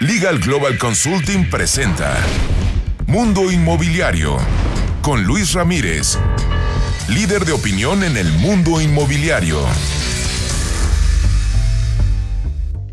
Legal Global Consulting presenta Mundo Inmobiliario con Luis Ramírez, líder de opinión en el mundo inmobiliario.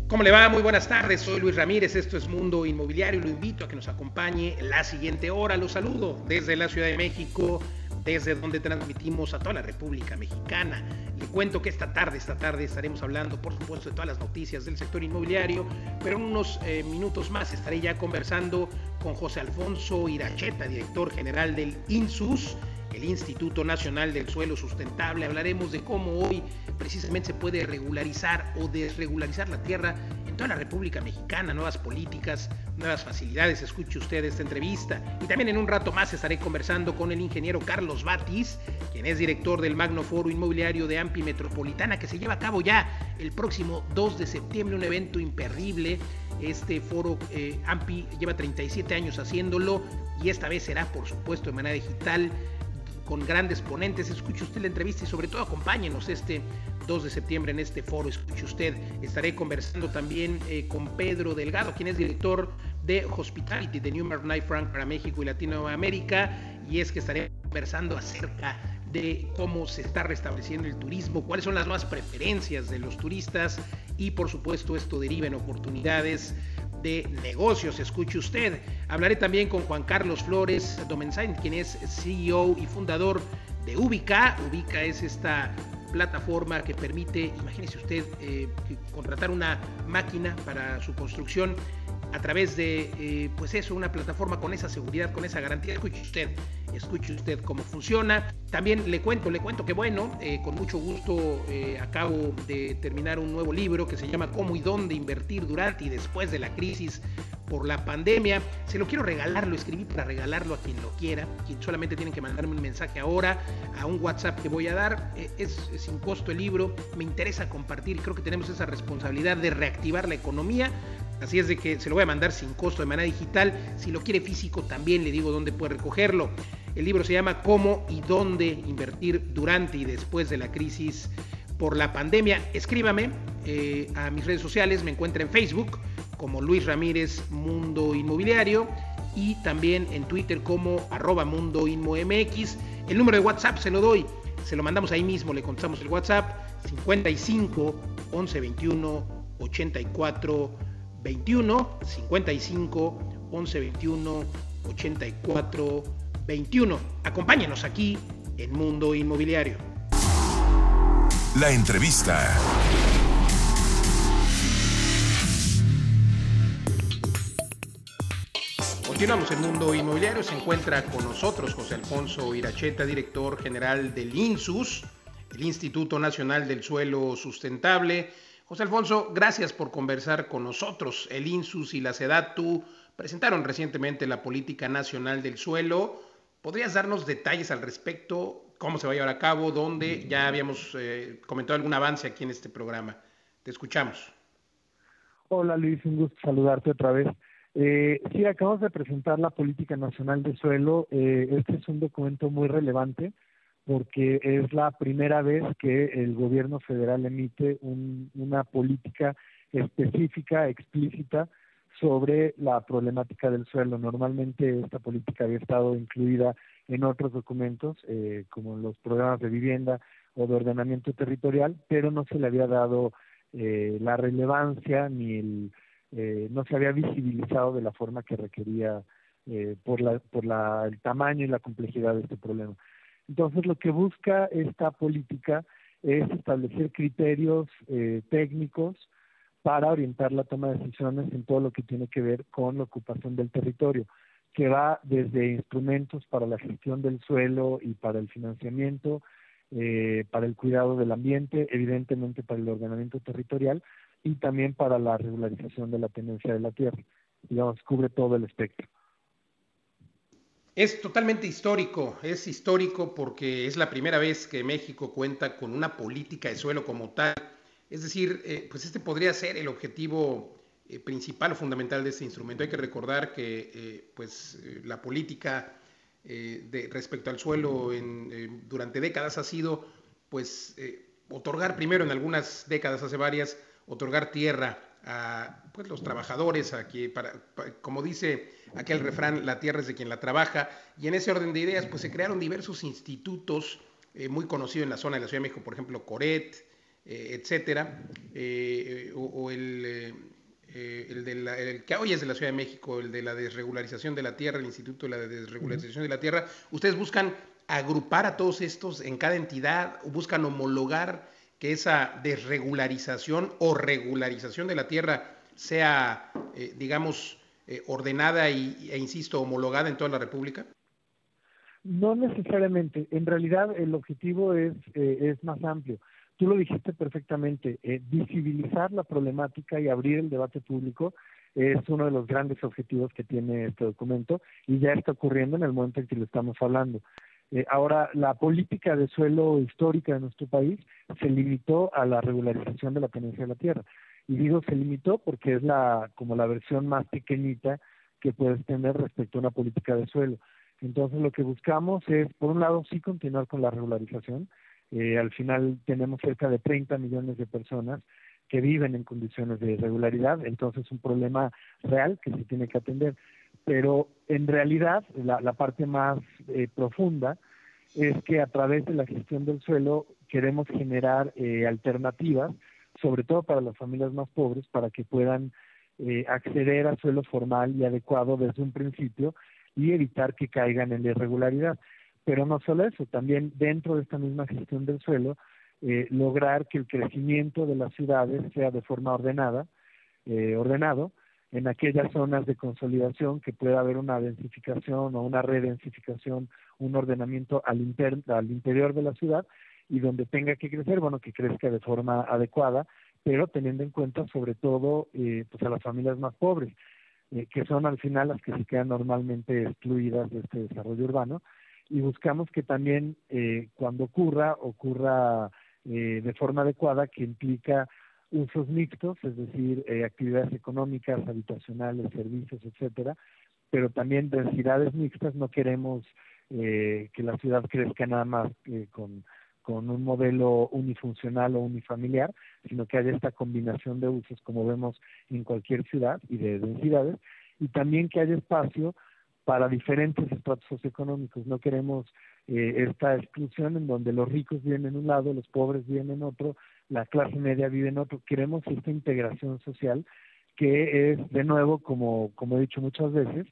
¿Cómo le va? Muy buenas tardes, soy Luis Ramírez, esto es Mundo Inmobiliario y lo invito a que nos acompañe la siguiente hora. Los saludo desde la Ciudad de México desde donde transmitimos a toda la República Mexicana. Le cuento que esta tarde, esta tarde estaremos hablando, por supuesto, de todas las noticias del sector inmobiliario, pero en unos eh, minutos más estaré ya conversando con José Alfonso Iracheta, director general del INSUS, el Instituto Nacional del Suelo Sustentable. Hablaremos de cómo hoy precisamente se puede regularizar o desregularizar la tierra en toda la República Mexicana, nuevas políticas, nuevas facilidades. Escuche usted esta entrevista. Y también en un rato más estaré conversando con el ingeniero Carlos Batis, quien es director del Magno Foro Inmobiliario de AMPI Metropolitana, que se lleva a cabo ya el próximo 2 de septiembre, un evento imperdible. Este foro eh, AMPI lleva 37 años haciéndolo y esta vez será, por supuesto, de manera digital con grandes ponentes. Escuche usted la entrevista y sobre todo acompáñenos este 2 de septiembre en este foro. Escuche usted, estaré conversando también eh, con Pedro Delgado, quien es director de Hospitality de Newmark Night Frank para México y Latinoamérica. Y es que estaré conversando acerca de cómo se está restableciendo el turismo, cuáles son las nuevas preferencias de los turistas y por supuesto esto deriva en oportunidades de negocios. Escuche usted. Hablaré también con Juan Carlos Flores Domensain, quien es CEO y fundador de Ubica. Ubica es esta plataforma que permite, imagínese usted, eh, contratar una máquina para su construcción a través de, eh, pues eso, una plataforma con esa seguridad, con esa garantía. Escuche usted, escuche usted cómo funciona. También le cuento, le cuento que bueno, eh, con mucho gusto acabo de terminar un nuevo libro que se llama Cómo y dónde invertir durante y después de la crisis por la pandemia. Se lo quiero regalar, lo escribí para regalarlo a quien lo quiera, quien solamente tiene que mandarme un mensaje ahora a un WhatsApp que voy a dar. Es, sin costo el libro, me interesa compartir, creo que tenemos esa responsabilidad de reactivar la economía. Así es de que se lo voy a mandar sin costo de manera digital. Si lo quiere físico, también le digo dónde puede recogerlo. El libro se llama Cómo y dónde invertir durante y después de la crisis por la pandemia. Escríbame eh, a mis redes sociales, me encuentra en Facebook como Luis Ramírez Mundo Inmobiliario y también en Twitter como arroba Mundo MX. El número de WhatsApp se lo doy, se lo mandamos ahí mismo, le contamos el WhatsApp 55 11 21 84 21 55 11 21 84 21. Acompáñenos aquí en Mundo Inmobiliario. La entrevista. Continuamos en Mundo Inmobiliario. Se encuentra con nosotros José Alfonso Iracheta, director general del INSUS, el Instituto Nacional del Suelo Sustentable. José Alfonso, gracias por conversar con nosotros. El INSUS y la SEDATU presentaron recientemente la Política Nacional del Suelo. ¿Podrías darnos detalles al respecto? ¿Cómo se va a llevar a cabo? ¿Dónde? Ya habíamos eh, comentado algún avance aquí en este programa. Te escuchamos. Hola Luis, un gusto saludarte otra vez. Eh, sí, acabamos de presentar la Política Nacional de Suelo. Eh, este es un documento muy relevante porque es la primera vez que el gobierno federal emite una política específica, explícita, sobre la problemática del suelo. Normalmente esta política había estado incluida en otros documentos, eh, como los programas de vivienda o de ordenamiento territorial, pero no se le había dado eh, la relevancia ni el eh, no se había visibilizado de la forma que requería eh, por, la, por la, el tamaño y la complejidad de este problema. Entonces, lo que busca esta política es establecer criterios eh, técnicos para orientar la toma de decisiones en todo lo que tiene que ver con la ocupación del territorio, que va desde instrumentos para la gestión del suelo y para el financiamiento, eh, para el cuidado del ambiente, evidentemente para el ordenamiento territorial, y también para la regularización de la tenencia de la tierra. Digamos, cubre todo el espectro. Es totalmente histórico, es histórico porque es la primera vez que México cuenta con una política de suelo como tal. Es decir, eh, pues este podría ser el objetivo eh, principal o fundamental de este instrumento. Hay que recordar que eh, pues, la política de, respecto al suelo durante décadas ha sido pues, otorgar primero en algunas décadas, hace varias, otorgar tierra a pues, los trabajadores, aquí, para, como dice aquel refrán, la tierra es de quien la trabaja, y en ese orden de ideas, pues se crearon diversos institutos muy conocidos en la zona de la Ciudad de México, por ejemplo, Coret, eh, etcétera, eh, o, el, el, de la, el, que hoy es de la Ciudad de México, el de la desregularización de la tierra, el Instituto de la Desregularización de la Tierra, ustedes buscan agrupar a todos estos en cada entidad, buscan homologar que esa desregularización o regularización de la tierra sea, eh, digamos, eh, ordenada y, e, insisto, homologada en toda la República? No necesariamente. En realidad el objetivo es, eh, es más amplio. Tú lo dijiste perfectamente, visibilizar la problemática y abrir el debate público es uno de los grandes objetivos que tiene este documento y ya está ocurriendo en el momento en que lo estamos hablando. Eh, ahora, la política de suelo histórica de nuestro país se limitó a la regularización de la tenencia de la tierra. Y digo se limitó porque es la como la versión más pequeñita que puedes tener respecto a una política de suelo. Entonces, lo que buscamos es, por un lado, sí continuar con la regularización. Eh, al final tenemos cerca de 30 millones de personas que viven en condiciones de irregularidad, entonces es un problema real que se tiene que atender pero en realidad la, parte más eh, profunda es que a través de la gestión del suelo queremos generar eh, alternativas, sobre todo para las familias más pobres, para que puedan eh, acceder a suelo formal y adecuado desde un principio y evitar que caigan en la irregularidad. Pero no solo eso, también dentro de esta misma gestión del suelo, lograr que el crecimiento de las ciudades sea de forma ordenada, ordenado, en aquellas zonas de consolidación que pueda haber una densificación o una redensificación, un ordenamiento al, al interior de la ciudad y donde tenga que crecer, bueno, que crezca de forma adecuada, pero teniendo en cuenta sobre todo eh, pues a las familias más pobres, eh, que son al final las que se quedan normalmente excluidas de este desarrollo urbano, y buscamos que también eh, cuando ocurra, ocurra de forma adecuada, que implica usos mixtos, es decir, eh, actividades económicas, habitacionales, servicios, etcétera, pero también densidades mixtas. No queremos eh, que la ciudad crezca nada más eh, con, con un modelo unifuncional o unifamiliar, sino que haya esta combinación de usos como vemos en cualquier ciudad y de densidades, y también que haya espacio para diferentes estratos socioeconómicos. No queremos eh, esta exclusión en donde los ricos viven en un lado, los pobres viven en otro, la clase media vive en otro. Queremos esta integración social que es, de nuevo, como, como he dicho muchas veces,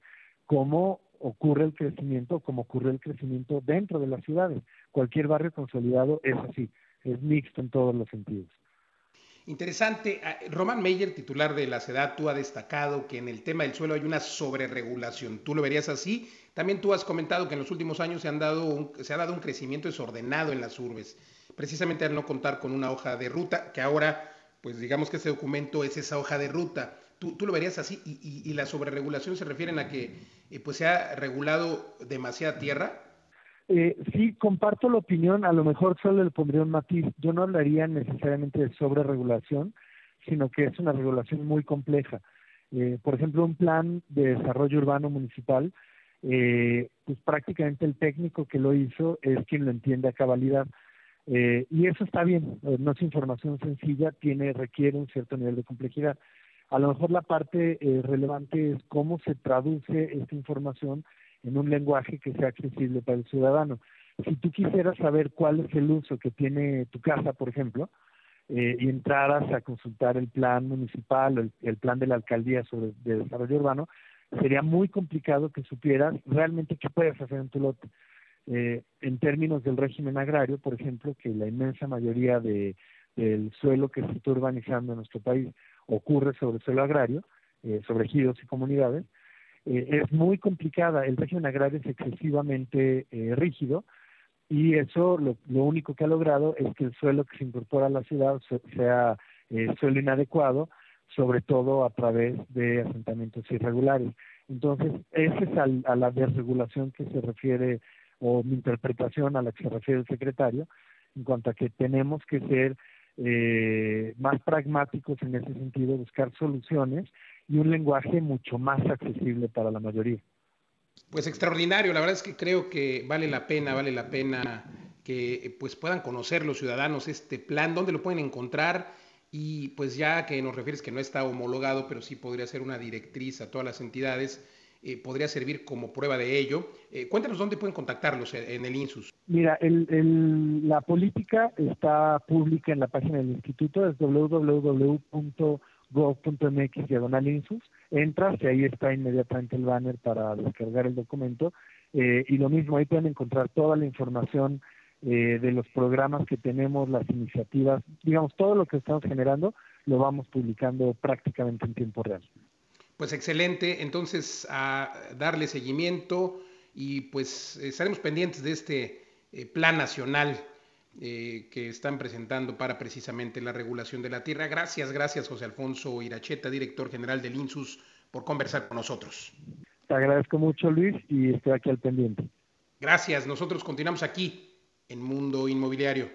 cómo ocurre el crecimiento, cómo ocurre el crecimiento dentro de las ciudades. Cualquier barrio consolidado es así, es mixto en todos los sentidos. Interesante. Ah, Román Meyer, titular de la tú ha destacado que en el tema del suelo hay una sobreregulación. ¿Tú lo verías así? También tú has comentado que en los últimos años se, han dado se ha dado un crecimiento desordenado en las urbes, precisamente al no contar con una hoja de ruta, que ahora, pues digamos que ese documento es esa hoja de ruta. ¿Tú, tú lo verías así? ¿Y, la sobreregulación se refiere a que eh, pues se ha regulado demasiada tierra? Eh, sí, comparto la opinión, a lo mejor solo le pondría un matiz. Yo no hablaría necesariamente de sobreregulación, sino que es una regulación muy compleja. Eh, por ejemplo, un plan de desarrollo urbano municipal, eh, pues prácticamente el técnico que lo hizo es quien lo entiende a cabalidad. Eh, y eso está bien, eh, no es información sencilla, tiene, requiere un cierto nivel de complejidad. A lo mejor la parte relevante es cómo se traduce esta información en un lenguaje que sea accesible para el ciudadano. Si tú quisieras saber cuál es el uso que tiene tu casa, por ejemplo, eh, y entraras a consultar el plan municipal o el, plan de la alcaldía sobre de desarrollo urbano, sería muy complicado que supieras realmente qué puedes hacer en tu lote. Eh, en términos del régimen agrario, por ejemplo, que la inmensa mayoría de, del suelo que se está urbanizando en nuestro país ocurre sobre suelo agrario, eh, sobre ejidos y comunidades, eh, es muy complicada. El régimen agrario es excesivamente eh, rígido y eso lo, lo, único que ha logrado es que el suelo que se incorpora a la ciudad sea eh, suelo inadecuado, sobre todo a través de asentamientos irregulares. Entonces, esa es a la desregulación que se refiere, o mi interpretación a la que se refiere el secretario, en cuanto a que tenemos que ser eh, más pragmáticos en ese sentido, buscar soluciones y un lenguaje mucho más accesible para la mayoría. Pues extraordinario, la verdad es que creo que vale la pena, vale la pena que pues puedan conocer los ciudadanos este plan, dónde lo pueden encontrar y pues ya que nos refieres que no está homologado, pero sí podría ser una directriz a todas las entidades, eh, podría servir como prueba de ello. Eh, cuéntanos dónde pueden contactarlos en el INSUS. Mira, el, la política está pública en la página del instituto, es www.gov.mx diagonal INSUS. Entras y ahí está inmediatamente el banner para descargar el documento. Eh, y lo mismo, ahí pueden encontrar toda la información de los programas que tenemos, las iniciativas, digamos, todo lo que estamos generando, lo vamos publicando prácticamente en tiempo real. Pues excelente, entonces a darle seguimiento y pues estaremos pendientes de este eh, plan nacional eh, que están presentando para precisamente la regulación de la tierra. Gracias, gracias José Alfonso Iracheta, director general del INSUS, por conversar con nosotros. Te agradezco mucho Luis y estoy aquí al pendiente. Gracias, nosotros continuamos aquí en Mundo Inmobiliario.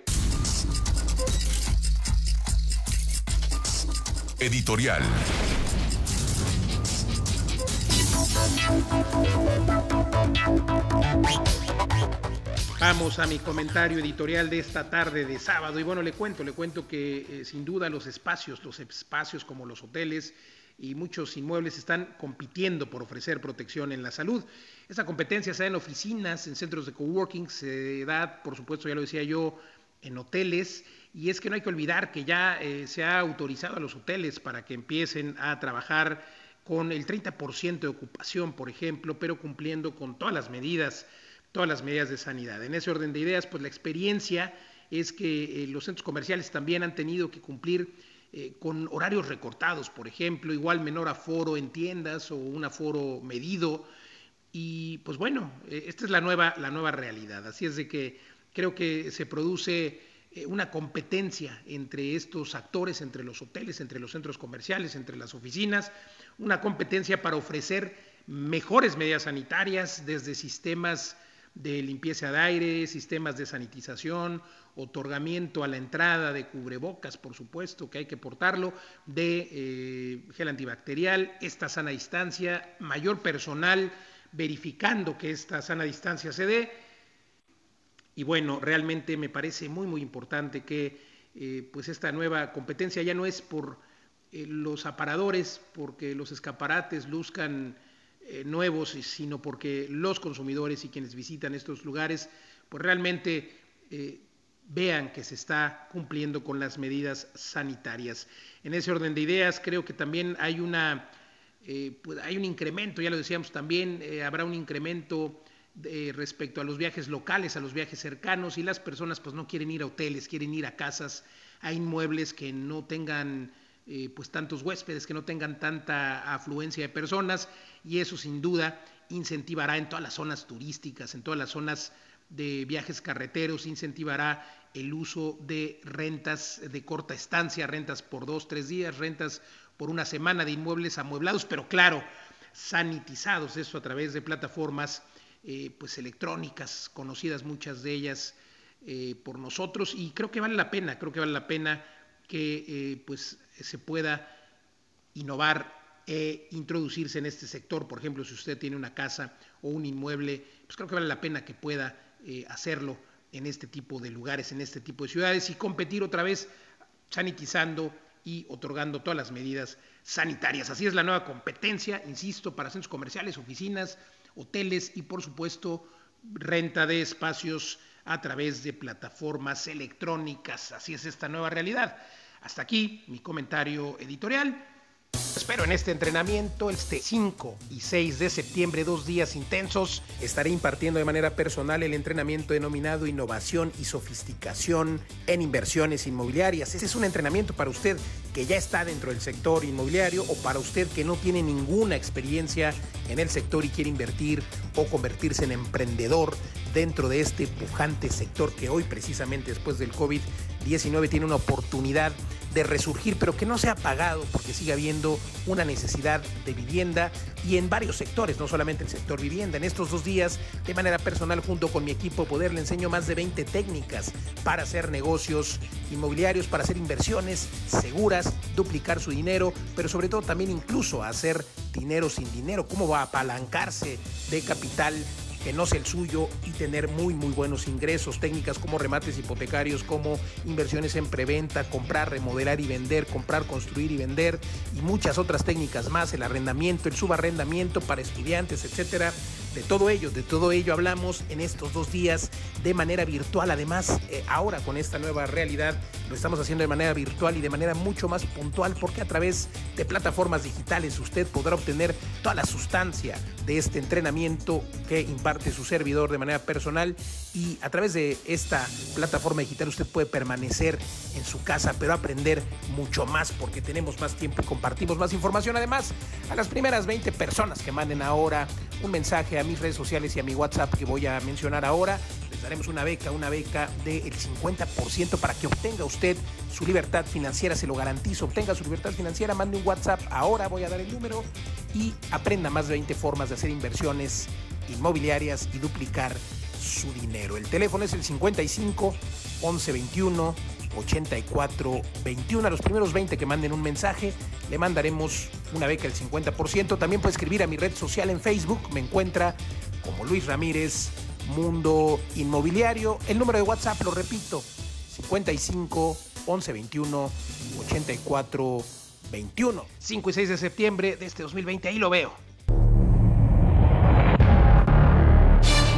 Editorial. Vamos a mi comentario editorial de esta tarde de sábado y bueno, le cuento, le cuento que eh, sin duda los espacios, los espacios como los hoteles y muchos inmuebles están compitiendo por ofrecer protección en la salud. Esta competencia se da en oficinas, en centros de coworking, se da, por supuesto, ya lo decía yo, en hoteles y es que no hay que olvidar que ya eh, se ha autorizado a los hoteles para que empiecen a trabajar con el 30% de ocupación, por ejemplo, pero cumpliendo con todas las medidas, todas las medidas de sanidad. En ese orden de ideas, pues la experiencia es que eh, los centros comerciales también han tenido que cumplir eh, con horarios recortados, por ejemplo, igual menor aforo en tiendas o un aforo medido. Y pues bueno, eh, esta es la nueva, la nueva realidad. Así es de que creo que se produce una competencia entre estos actores, entre los hoteles, entre los centros comerciales, entre las oficinas, una competencia para ofrecer mejores medidas sanitarias desde sistemas de limpieza de aire, sistemas de sanitización, otorgamiento a la entrada de cubrebocas, por supuesto que hay que portarlo, de eh, gel antibacterial, esta sana distancia, mayor personal verificando que esta sana distancia se dé. Y bueno, realmente me parece muy, muy importante que eh, pues esta nueva competencia ya no es por eh, los aparadores porque los escaparates luzcan eh, nuevos, sino porque los consumidores y quienes visitan estos lugares, pues realmente eh, vean que se está cumpliendo con las medidas sanitarias. En ese orden de ideas, creo que también hay una pues hay un incremento, ya lo decíamos también, habrá un incremento respecto a los viajes locales, a los viajes cercanos, y las personas pues no quieren ir a hoteles, quieren ir a casas, a inmuebles que no tengan eh, pues tantos huéspedes, que no tengan tanta afluencia de personas y eso sin duda incentivará en todas las zonas turísticas, en todas las zonas de viajes carreteros, incentivará el uso de rentas de corta estancia, rentas por dos, tres días, rentas por una semana de inmuebles amueblados, pero claro, sanitizados, eso a través de plataformas eh, pues electrónicas, conocidas muchas de ellas eh, por nosotros, y creo que vale la pena, creo que vale la pena que pues se pueda innovar e introducirse en este sector. Por ejemplo, si usted tiene una casa o un inmueble, pues creo que vale la pena que pueda eh, hacerlo en este tipo de lugares, en este tipo de ciudades y competir otra vez sanitizando y otorgando todas las medidas sanitarias. Así es la nueva competencia, insisto, para centros comerciales, oficinas, hoteles y por supuesto renta de espacios a través de plataformas electrónicas. Así es esta nueva realidad. Hasta aquí mi comentario editorial. Espero en este entrenamiento, este 5 y 6 de septiembre, dos días intensos, estaré impartiendo de manera personal el entrenamiento denominado Innovación y Sofisticación en Inversiones Inmobiliarias. Este es un entrenamiento para usted que ya está dentro del sector inmobiliario o para usted que no tiene ninguna experiencia en el sector y quiere invertir o convertirse en emprendedor dentro de este pujante sector que hoy precisamente después del COVID-19 tiene una oportunidad de resurgir, pero que no sea pagado porque sigue habiendo una necesidad de vivienda y en varios sectores, no solamente el sector vivienda. En estos dos días, de manera personal, junto con mi equipo Poder, le enseño más de 20 técnicas para hacer negocios inmobiliarios, para hacer inversiones seguras, duplicar su dinero, pero sobre todo también incluso hacer dinero sin dinero, cómo va a apalancarse de capital que no sea el suyo y tener muy, muy buenos ingresos. Técnicas como remates hipotecarios, como inversiones en preventa, comprar, remodelar y vender, comprar, construir y vender y muchas otras técnicas más, el arrendamiento, el subarrendamiento para estudiantes, etcétera. De todo ello, de todo ello hablamos en estos dos días de manera virtual. Además, eh, ahora con esta nueva realidad lo estamos haciendo de manera virtual y de manera mucho más puntual porque a través de plataformas digitales usted podrá obtener toda la sustancia de este entrenamiento que imparte su servidor de manera personal y a través de esta plataforma digital usted puede permanecer en su casa pero aprender mucho más porque tenemos más tiempo y compartimos más información. Además, a las primeras 20 personas que manden ahora un mensaje a mis redes sociales y a mi WhatsApp que voy a mencionar ahora. Les daremos una beca, una beca del 50% para que obtenga usted su libertad financiera, se lo garantizo. Obtenga su libertad financiera, mande un WhatsApp, ahora voy a dar el número y aprenda más de 20 formas de hacer inversiones inmobiliarias y duplicar su dinero. El teléfono es el 55 11 21 84 21. A los primeros 20 que manden un mensaje, le mandaremos una beca del 50%. También puede escribir a mi red social en Facebook. Me encuentra como Luis Ramírez, Mundo Inmobiliario. El número de WhatsApp, lo repito, 55 11 21 84 21. 5 y 6 de septiembre de este 2020. Ahí lo veo.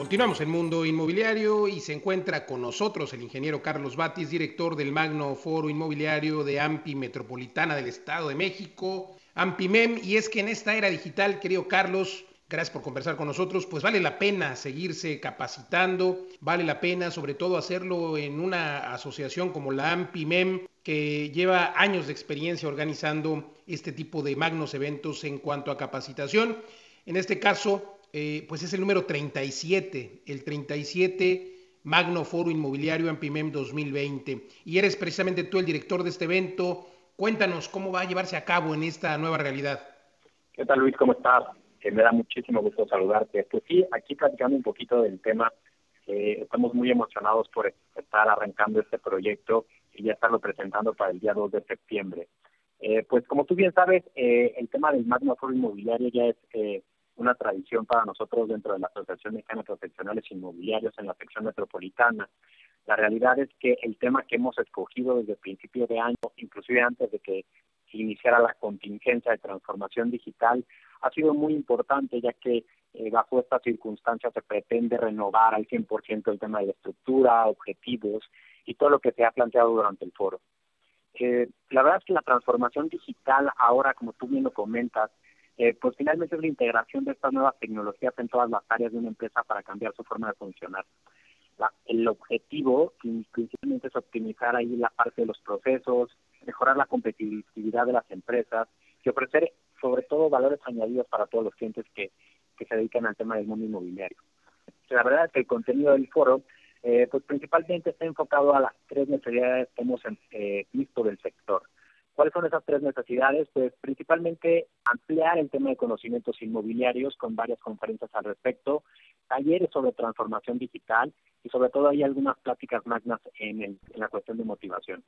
Continuamos en Mundo Inmobiliario y se encuentra con nosotros el ingeniero Carlos Batis, director del Magno Foro Inmobiliario de AMPI Metropolitana del Estado de México, AMPIMEM. Y es que en esta era digital, querido Carlos, gracias por conversar con nosotros, pues vale la pena seguirse capacitando, vale la pena sobre todo hacerlo en una asociación como la AMPIMEM, que lleva años de experiencia organizando este tipo de magnos eventos en cuanto a capacitación. En este caso, eh, pues es el número 37, el 37 Magno Foro Inmobiliario Ampimem 2020. Y eres precisamente tú el director de este evento. Cuéntanos cómo va a llevarse a cabo en esta nueva realidad. ¿Qué tal Luis? ¿Cómo estás? Que me da muchísimo gusto saludarte. Pues sí, aquí platicando un poquito del tema, eh, estamos muy emocionados por estar arrancando este proyecto y ya estarlo presentando para el día 2 de septiembre. Eh, pues como tú bien sabes, el tema del Magno Foro Inmobiliario ya es una tradición para nosotros dentro de la Asociación Mexicana de Profesionales Inmobiliarios en la sección metropolitana. La realidad es que el tema que hemos escogido desde el principio de año, inclusive antes de que iniciara la contingencia de transformación digital, ha sido muy importante ya que eh, bajo estas circunstancias se pretende renovar al 100% el tema de la estructura, objetivos y todo lo que se ha planteado durante el foro. Eh, la verdad es que la transformación digital ahora, como tú bien lo comentas, eh, pues finalmente es la integración de estas nuevas tecnologías en todas las áreas de una empresa para cambiar su forma de funcionar. el objetivo principalmente es optimizar ahí la parte de los procesos, mejorar la competitividad de las empresas y ofrecer sobre todo valores añadidos para todos los clientes que, que se dedican al tema del mundo inmobiliario. La verdad es que el contenido del foro eh, pues principalmente está enfocado a las tres necesidades que hemos eh, visto del sector. ¿Cuáles son esas tres necesidades? Pues principalmente ampliar el tema de conocimientos inmobiliarios con varias conferencias al respecto, talleres sobre transformación digital y sobre todo hay algunas pláticas magnas en, la cuestión de motivación.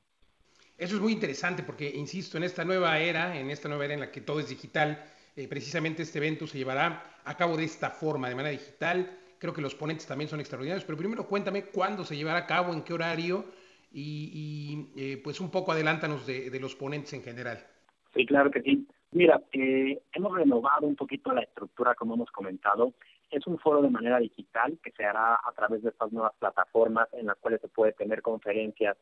Eso es muy interesante porque, insisto, en esta nueva era, en esta nueva era en la que todo es digital, eh, precisamente este evento se llevará a cabo de esta forma, de manera digital. Creo que los ponentes también son extraordinarios, pero primero cuéntame cuándo se llevará a cabo, en qué horario y, eh, pues un poco adelántanos de, los ponentes en general. Sí, claro que sí. Mira, eh, hemos renovado un poquito la estructura, como hemos comentado. Es un foro de manera digital que se hará a través de estas nuevas plataformas en las cuales se puede tener conferencias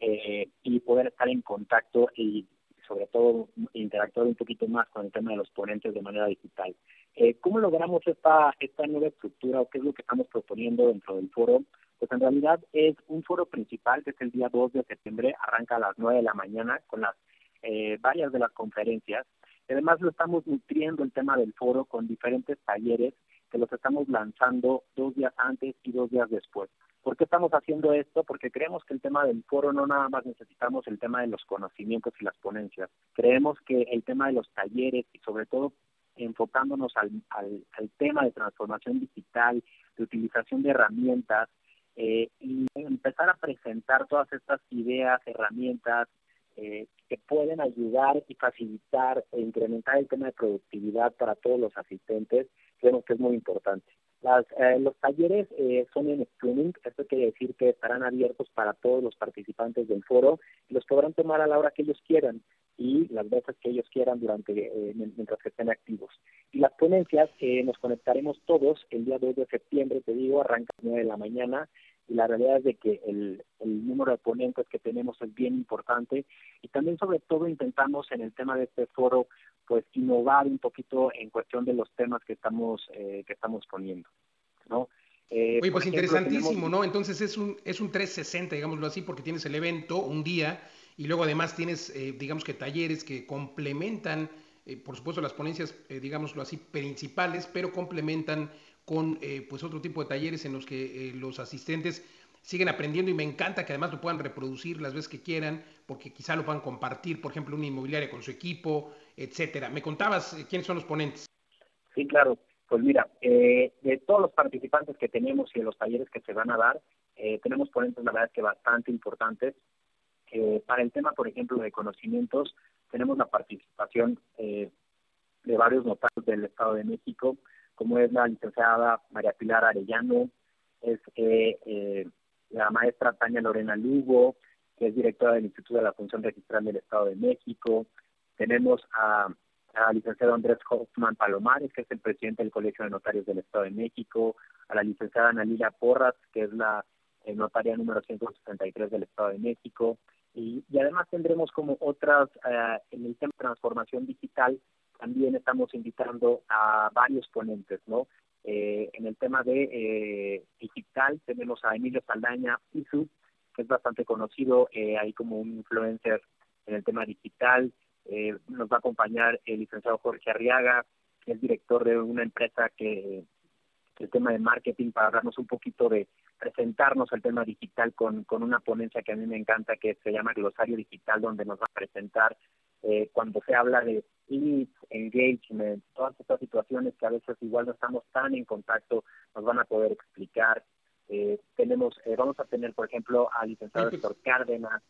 eh, y poder estar en contacto y sobre todo interactuar un poquito más con el tema de los ponentes de manera digital. Eh, ¿Cómo logramos esta, esta nueva estructura o qué es lo que estamos proponiendo dentro del foro? Pues en realidad es un foro principal que es el día 2 de septiembre, arranca a las 9 de la mañana con las eh, varias de las conferencias Además lo estamos nutriendo el tema del foro con diferentes talleres que los estamos lanzando dos días antes y dos días después. ¿Por qué estamos haciendo esto? Porque creemos que el tema del foro no nada más necesitamos el tema de los conocimientos y las ponencias. Creemos que el tema de los talleres y sobre todo enfocándonos al, al, tema de transformación digital, de utilización de herramientas eh, y empezar a presentar todas estas ideas, herramientas eh, que pueden ayudar y facilitar e incrementar el tema de productividad para todos los asistentes, creemos que es muy importante. Las, eh, los talleres eh, son en streaming, esto quiere decir que estarán abiertos para todos los participantes del foro y los podrán tomar a la hora que ellos quieran y las veces que ellos quieran durante eh, mientras que estén activos. Y las ponencias nos conectaremos todos el día 2 de septiembre, te digo, arranca a 9 de la mañana y la realidad es de que el, el número de ponentes que tenemos es bien importante y también sobre todo intentamos en el tema de este foro pues innovar un poquito en cuestión de los temas que estamos eh, que estamos poniendo, ¿no? Eh, Oye, pues interesantísimo, ¿no? Entonces es un es un 360, digámoslo así, porque tienes el evento un día y luego además tienes, eh, digamos que talleres que complementan, eh, por supuesto las ponencias, digámoslo así, principales, pero complementan con pues otro tipo de talleres en los que los asistentes siguen aprendiendo y me encanta que además lo puedan reproducir las veces que quieran, porque quizá lo puedan compartir, por ejemplo, una inmobiliaria con su equipo, etcétera. Me contabas eh, quiénes son los ponentes. Sí, claro. Pues mira, eh, de todos los participantes que tenemos y de los talleres que se van a dar, eh, tenemos ponentes, la verdad, que bastante importantes. para el tema, por ejemplo, de conocimientos, tenemos la participación de varios notarios del Estado de México, como es la licenciada María Pilar Arellano, es la maestra Tania Lorena Lugo, que es directora del Instituto de la Función Registral del Estado de México. Tenemos a, al licenciado Andrés Hoffman Palomares, que es el presidente del Colegio de Notarios del Estado de México, a la licenciada Analila Porras, que es la eh, notaria número 163 del Estado de México. Y, además tendremos como otras, eh, en el tema de transformación digital, también estamos invitando a varios ponentes, ¿no? Eh, en el tema de eh, digital tenemos a Emilio Saldaña Isu, que es bastante conocido eh, ahí como un influencer en el tema digital. Eh, nos va a acompañar el licenciado Jorge Arriaga, que es director de una empresa que el tema de marketing para darnos un poquito de presentarnos el tema digital con, con una ponencia que a mí me encanta que se llama Glosario Digital, donde nos va a presentar eh, cuando se habla de leads, engagement, todas estas situaciones que a veces igual no estamos tan en contacto, nos van a poder explicar. Eh, tenemos, eh, vamos a tener, por ejemplo, al licenciado pues, Héctor Cárdenas.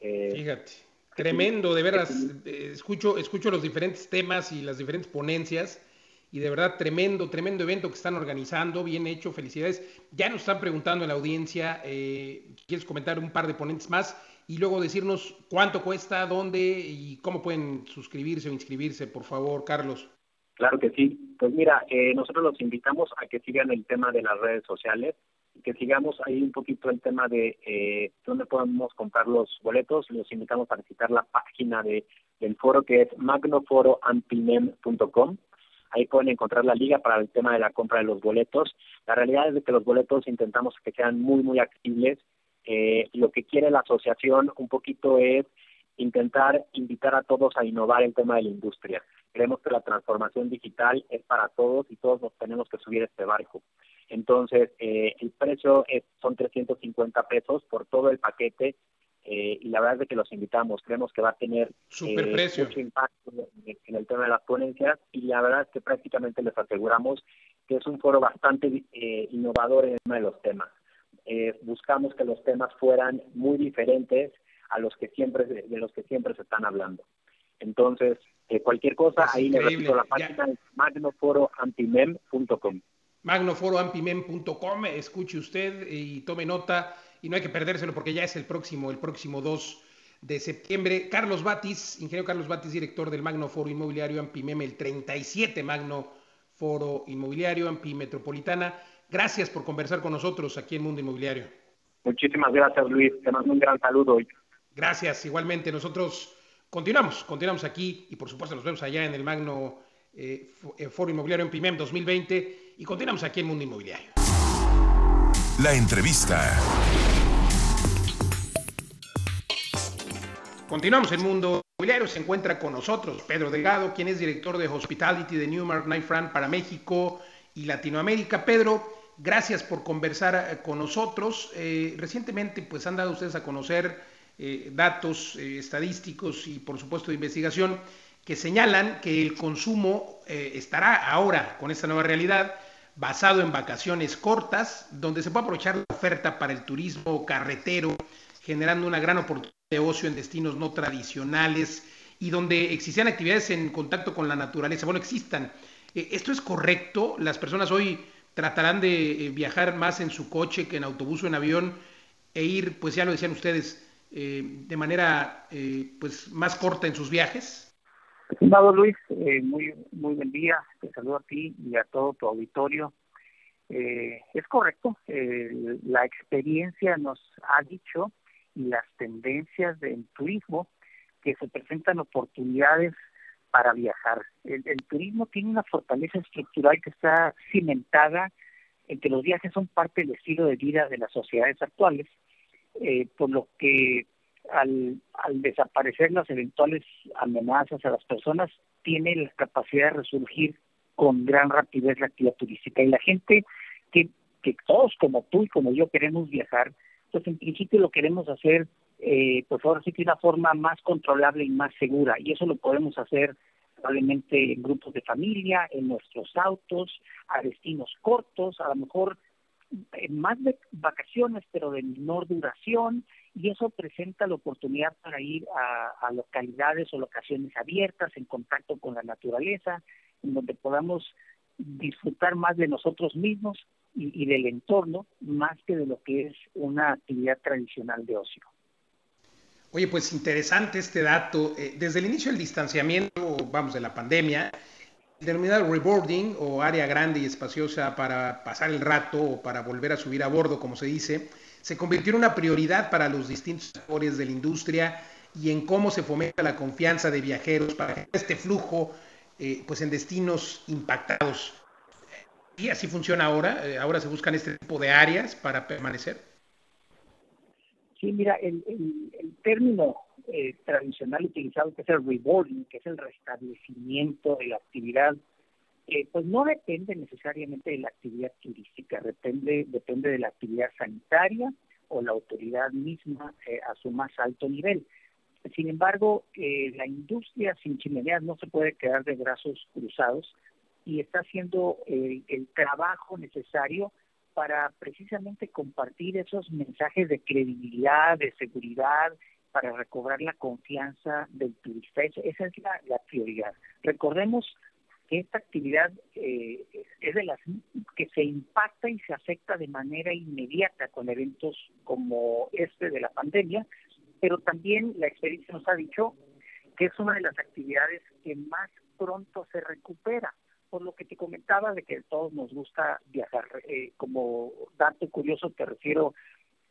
Fíjate, tremendo, de veras, escucho, escucho los diferentes temas y las diferentes ponencias y de verdad tremendo, tremendo evento que están organizando, bien hecho, felicidades. Ya nos están preguntando en la audiencia, ¿quieres comentar un par de ponentes más? Y luego decirnos cuánto cuesta, dónde y cómo pueden suscribirse o inscribirse, por favor, Carlos. Claro que sí. Pues mira, eh, nosotros los invitamos a que sigan el tema de las redes sociales y que sigamos ahí un poquito el tema de eh, dónde podemos comprar los boletos. Los invitamos a visitar la página de, del foro que es magnoforoampinem.com. Ahí pueden encontrar la liga para el tema de la compra de los boletos. La realidad es que los boletos intentamos que sean muy, muy accesibles eh, lo que quiere la asociación un poquito es intentar invitar a todos a innovar el tema de la industria. Creemos que la transformación digital es para todos y todos nos tenemos que subir este barco. Entonces, eh, el precio es, son 350 pesos por todo el paquete eh, y la verdad es que los invitamos. Creemos que va a tener eh, mucho impacto en el tema de las ponencias y la verdad es que prácticamente les aseguramos que es un foro bastante innovador en el tema de los temas eh, buscamos que los temas fueran muy diferentes a los que siempre de los que siempre se están hablando. Entonces, eh, cualquier cosa, ahí le repito la página es magnoforoampimem.com. Magnoforoampimem.com, escuche usted y tome nota y no hay que perdérselo porque ya es el próximo, el próximo 2 de septiembre. Carlos Batis, ingeniero Carlos Batis, director del Magno Foro Inmobiliario Ampimem, el 37 Magno Foro Inmobiliario Ampimetropolitana. Gracias por conversar con nosotros aquí en Mundo Inmobiliario. Muchísimas gracias, Luis. Te mando un gran saludo hoy. Gracias, igualmente. Nosotros continuamos, continuamos aquí y por supuesto nos vemos allá en el Magno eh, Foro Inmobiliario en PIMEM 2020 y continuamos aquí en Mundo Inmobiliario. La entrevista. Continuamos en Mundo Inmobiliario se encuentra con nosotros Pedro Delgado, quien es director de Hospitality de Newmark Knight Frank para México y Latinoamérica. Pedro, gracias por conversar eh, con nosotros. Eh, recientemente pues han dado ustedes a conocer eh, datos estadísticos y por supuesto de investigación que señalan que el consumo estará ahora con esta nueva realidad basado en vacaciones cortas, donde se puede aprovechar la oferta para el turismo carretero, generando una gran oportunidad de ocio en destinos no tradicionales y donde existían actividades en contacto con la naturaleza. Bueno, existan. ¿Esto es correcto? Las personas hoy tratarán de eh, viajar más en su coche que en autobús o en avión e ir, pues ya lo decían ustedes, eh, de manera pues más corta en sus viajes. Estimado Luis, muy, muy buen día. Te saludo a ti y a todo tu auditorio. es correcto, la experiencia nos ha dicho y las tendencias del turismo que se presentan oportunidades para viajar. El, turismo tiene una fortaleza estructural que está cimentada en que los viajes son parte del estilo de vida de las sociedades actuales, eh, por lo que al, al desaparecer las eventuales amenazas a las personas, tiene la capacidad de resurgir con gran rapidez la actividad turística. Y la gente que, que todos como tú y como yo queremos viajar, pues en principio lo queremos hacer, eh, pues ahora sí que una forma más controlable y más segura, y eso lo podemos hacer probablemente en grupos de familia, en nuestros autos, a destinos cortos, a lo mejor más de vacaciones, pero de menor duración, y eso presenta la oportunidad para ir a, a localidades o locaciones abiertas, en contacto con la naturaleza, en donde podamos disfrutar más de nosotros mismos y, del entorno más que de lo que es una actividad tradicional de ocio. Oye, pues interesante este dato. Eh, desde el inicio del distanciamiento, vamos, de la pandemia, el denominado reboarding o área grande y espaciosa para pasar el rato o para volver a subir a bordo, como se dice, se convirtió en una prioridad para los distintos actores de la industria y en cómo se fomenta la confianza de viajeros para este flujo eh, pues en destinos impactados y así funciona ahora. Eh, ahora se buscan este tipo de áreas para permanecer. Sí, mira, el, el, término eh, tradicional utilizado que es el rewarding, que es el restablecimiento de la actividad, eh, pues no depende necesariamente de la actividad turística, depende, depende de la actividad sanitaria o la autoridad misma a su más alto nivel. Sin embargo, la industria sin chimeneas no se puede quedar de brazos cruzados y está haciendo el, trabajo necesario para precisamente compartir esos mensajes de credibilidad, de seguridad, para recobrar la confianza del turista. Esa, es la, prioridad. Recordemos que esta actividad eh, es de las que se impacta y se afecta de manera inmediata con eventos como este de la pandemia, pero también la experiencia nos ha dicho que es una de las actividades que más pronto se recupera por lo que te comentaba de que todos nos gusta viajar. Eh, como dato curioso te refiero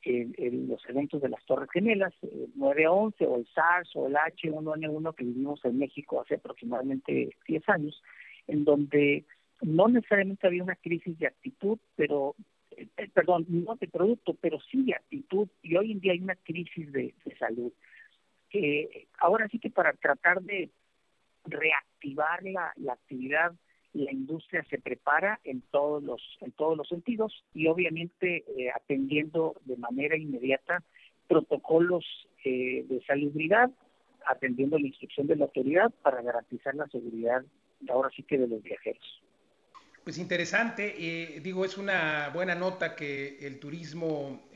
en, los eventos de las Torres Gemelas, el 9-11 o el SARS o el H1N1 que vivimos en México hace aproximadamente 10 años, en donde no necesariamente había una crisis de actitud, pero, eh, eh, perdón, no de producto, pero sí de actitud, y hoy en día hay una crisis de, salud. ahora sí que para tratar de reactivar la, la actividad la industria se prepara en todos los en todos los sentidos y obviamente eh, atendiendo de manera inmediata protocolos eh, de salubridad atendiendo la instrucción de la autoridad para garantizar la seguridad ahora sí que de los viajeros. Pues interesante, eh, digo, es una buena nota que el turismo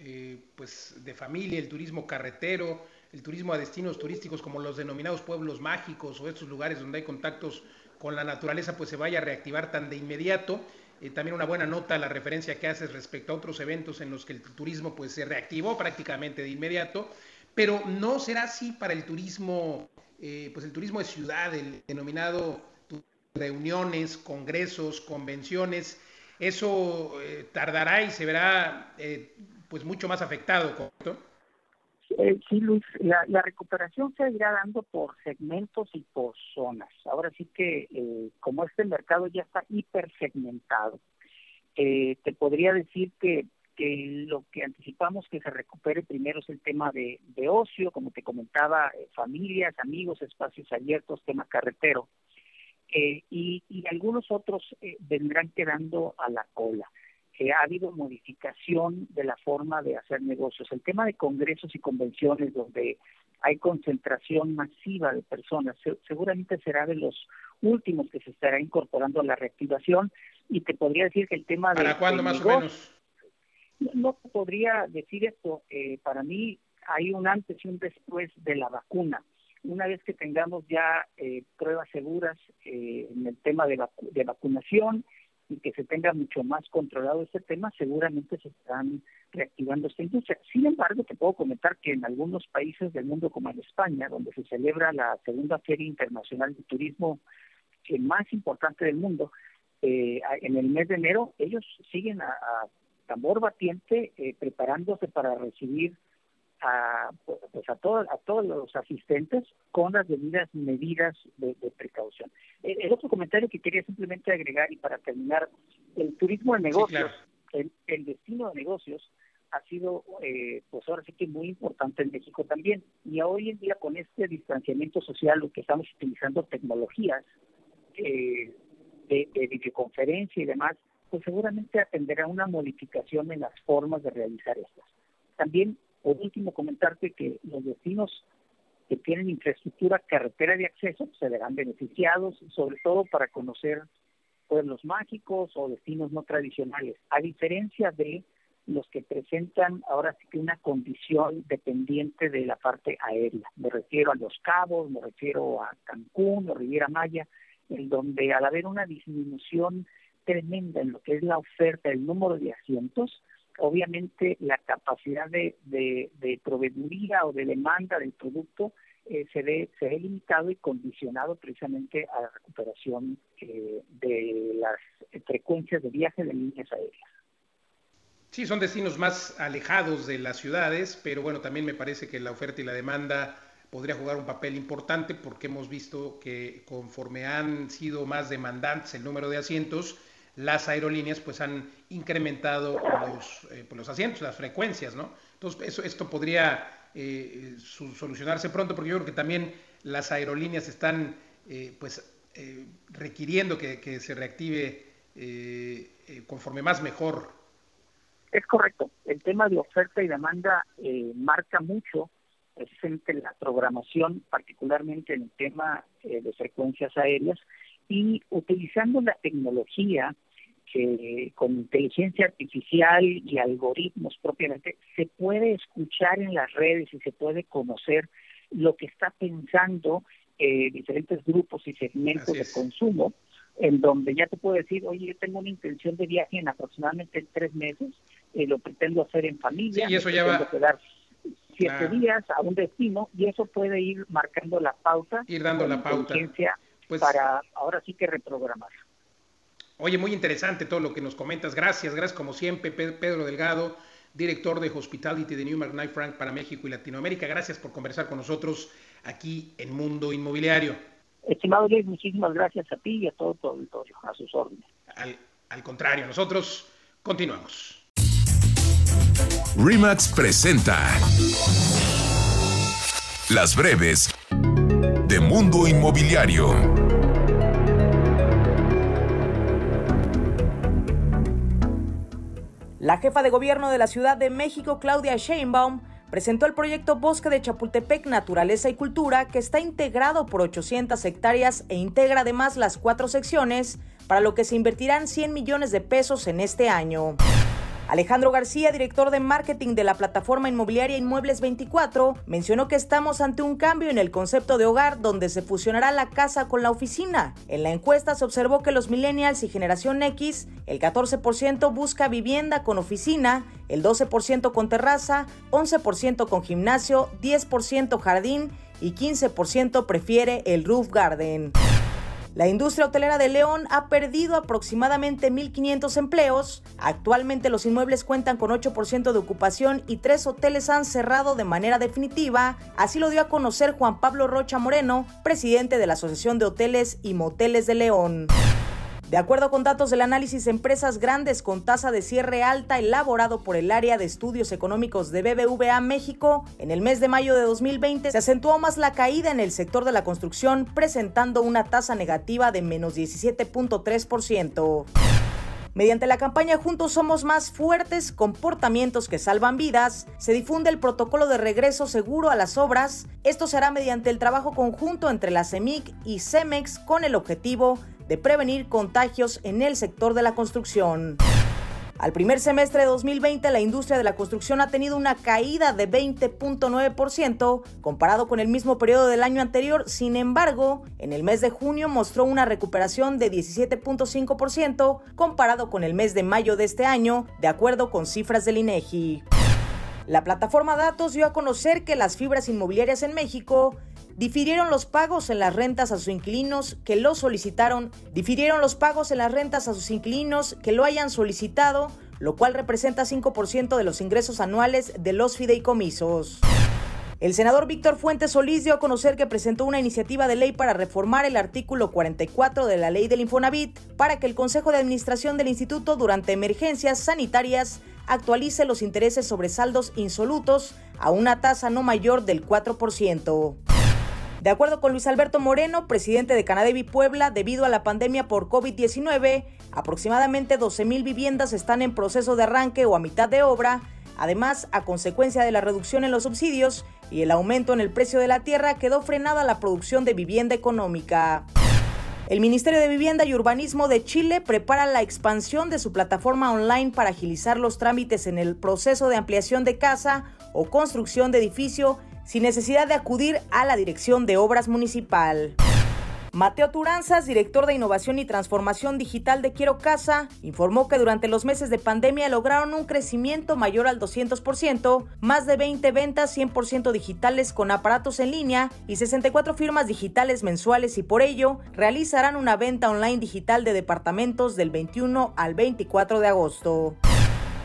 pues de familia, el turismo carretero, el turismo a destinos turísticos como los denominados pueblos mágicos o estos lugares donde hay contactos con la naturaleza pues se vaya a reactivar tan de inmediato. Eh, también una buena nota la referencia que haces respecto a otros eventos en los que el turismo pues se reactivó prácticamente de inmediato, pero no será así para el turismo, eh, pues el turismo de ciudad, el denominado reuniones, congresos, convenciones, eso eh, tardará y se verá pues mucho más afectado. Eh, sí, Luis, la, recuperación se irá dando por segmentos y por zonas. Ahora sí que, eh, como este mercado ya está hipersegmentado, eh, te podría decir que, que lo que anticipamos que se recupere primero es el tema de, ocio, como te comentaba, eh, familias, amigos, espacios abiertos, tema carretero, eh, y, algunos otros eh, vendrán quedando a la cola. Ha habido modificación de la forma de hacer negocios. El tema de congresos y convenciones donde hay concentración masiva de personas, seguramente será de los últimos que se estará incorporando a la reactivación y te podría decir que el tema de... ¿Para cuándo más o menos? No, podría decir esto. Eh, para mí hay un antes y un después de la vacuna. Una vez que tengamos ya eh, pruebas seguras eh, en el tema de, de vacunación y que se tenga mucho más controlado este tema, seguramente se están reactivando esta industria. Sin embargo, te puedo comentar que en algunos países del mundo, como en España, donde se celebra la segunda Feria Internacional de Turismo más importante del mundo, en el mes de enero, ellos siguen a tambor batiente eh, preparándose para recibir a, pues a, todos a todos los asistentes con las debidas medidas de, precaución. El, otro comentario que quería simplemente agregar y para terminar, el turismo de negocios, el, destino de negocios ha sido, eh, pues ahora sí que muy importante en México también. Y hoy en día con este distanciamiento social, lo que estamos utilizando tecnologías eh, de, de videoconferencia y demás, pues seguramente atenderá una modificación en las formas de realizar estas. También, por último, comentarte que los destinos que tienen infraestructura carretera de acceso se verán beneficiados, sobre todo para conocer pueblos mágicos o destinos no tradicionales, a diferencia de los que presentan ahora sí que una condición dependiente de la parte aérea. Me refiero a Los Cabos, me refiero a Cancún o Riviera Maya, en donde al haber una disminución tremenda en lo que es la oferta, el número de asientos, obviamente la capacidad de, de, proveeduría o de demanda del producto eh, se, ve, se ve limitado y condicionado precisamente a la recuperación eh, de las frecuencias de viaje de líneas aéreas. Sí, son destinos más alejados de las ciudades, pero bueno, también me parece que la oferta y la demanda podría jugar un papel importante porque hemos visto que conforme han sido más demandantes el número de asientos, las aerolíneas pues han incrementado los, eh, pues, los asientos, las frecuencias, ¿no? Entonces eso, esto podría eh, solucionarse pronto porque yo creo que también las aerolíneas están eh, pues requiriendo que, se reactive conforme más mejor. Es correcto. El tema de oferta y demanda marca mucho precisamente la programación, particularmente en el tema de frecuencias aéreas, y utilizando la tecnología que con inteligencia artificial y algoritmos propiamente se puede escuchar en las redes y se puede conocer lo que está pensando eh, diferentes grupos y segmentos de consumo, en donde ya te puedo decir, oye, yo tengo una intención de viaje en aproximadamente tres meses, eh, lo pretendo hacer en familia, y eso ya va... quedar siete días a un destino y eso puede ir marcando la pauta. Ir dando la pauta. Pues, para ahora sí que reprogramar. Oye, muy interesante todo lo que nos comentas. Gracias, gracias como siempre, Pedro Delgado, director de Hospitality de Newmark Knight Frank para México y Latinoamérica. Gracias por conversar con nosotros aquí en Mundo Inmobiliario. Estimado Luis, muchísimas gracias a ti y a todo tu auditorio, a sus órdenes. Al, al contrario, nosotros continuamos. Remax presenta Las breves de Mundo Inmobiliario. La jefa de gobierno de la Ciudad de México, Claudia Sheinbaum, presentó el proyecto Bosque de Chapultepec Naturaleza y Cultura, que está integrado por 800 hectáreas e integra además las cuatro secciones, para lo que se invertirán 100 millones de pesos en este año. Alejandro García, director de marketing de la plataforma inmobiliaria Inmuebles 24, mencionó que estamos ante un cambio en el concepto de hogar donde se fusionará la casa con la oficina. En la encuesta se observó que los millennials y generación X, el 14% busca vivienda con oficina, el 12% con terraza, 11% con gimnasio, 10% jardín y 15% prefiere el roof garden. La industria hotelera de León ha perdido aproximadamente 1.500 empleos. Actualmente los inmuebles cuentan con 8% de ocupación y tres hoteles han cerrado de manera definitiva. Así lo dio a conocer Juan Pablo Rocha Moreno, presidente de la Asociación de Hoteles y Moteles de León. De acuerdo con datos del análisis Empresas Grandes con tasa de cierre alta elaborado por el área de estudios económicos de BBVA México, en el mes de mayo de 2020 se acentuó más la caída en el sector de la construcción, presentando una tasa negativa de menos 17.3%. Mediante la campaña Juntos Somos Más Fuertes, comportamientos que salvan vidas, se difunde el protocolo de regreso seguro a las obras. Esto se hará mediante el trabajo conjunto entre la CEMIC y CEMEX con el objetivo de prevenir contagios en el sector de la construcción. Al primer semestre de 2020, la industria de la construcción ha tenido una caída de 20.9% comparado con el mismo periodo del año anterior. Sin embargo, en el mes de junio mostró una recuperación de 17.5% comparado con el mes de mayo de este año, de acuerdo con cifras del INEGI. La plataforma Datos dio a conocer que las fibras inmobiliarias en México difirieron los pagos en las rentas a sus inquilinos que lo solicitaron, difirieron los pagos en las rentas a sus inquilinos que lo hayan solicitado, lo cual representa 5% de los ingresos anuales de los fideicomisos. El senador Víctor Fuentes Solís dio a conocer que presentó una iniciativa de ley para reformar el artículo 44 de la ley del Infonavit para que el Consejo de Administración del Instituto durante emergencias sanitarias actualice los intereses sobre saldos insolutos a una tasa no mayor del 4%. De acuerdo con Luis Alberto Moreno, presidente de Canadevi Puebla, debido a la pandemia por COVID-19, aproximadamente 12.000 viviendas están en proceso de arranque o a mitad de obra. Además, a consecuencia de la reducción en los subsidios y el aumento en el precio de la tierra, quedó frenada la producción de vivienda económica. El Ministerio de Vivienda y Urbanismo de Chile prepara la expansión de su plataforma online para agilizar los trámites en el proceso de ampliación de casa o construcción de edificio sin necesidad de acudir a la Dirección de Obras Municipal. Mateo Turanzas, director de Innovación y Transformación Digital de Quiero Casa, informó que durante los meses de pandemia lograron un crecimiento mayor al 200%, más de 20 ventas 100% digitales con aparatos en línea y 64 firmas digitales mensuales y por ello realizarán una venta online digital de departamentos del 21 al 24 de agosto.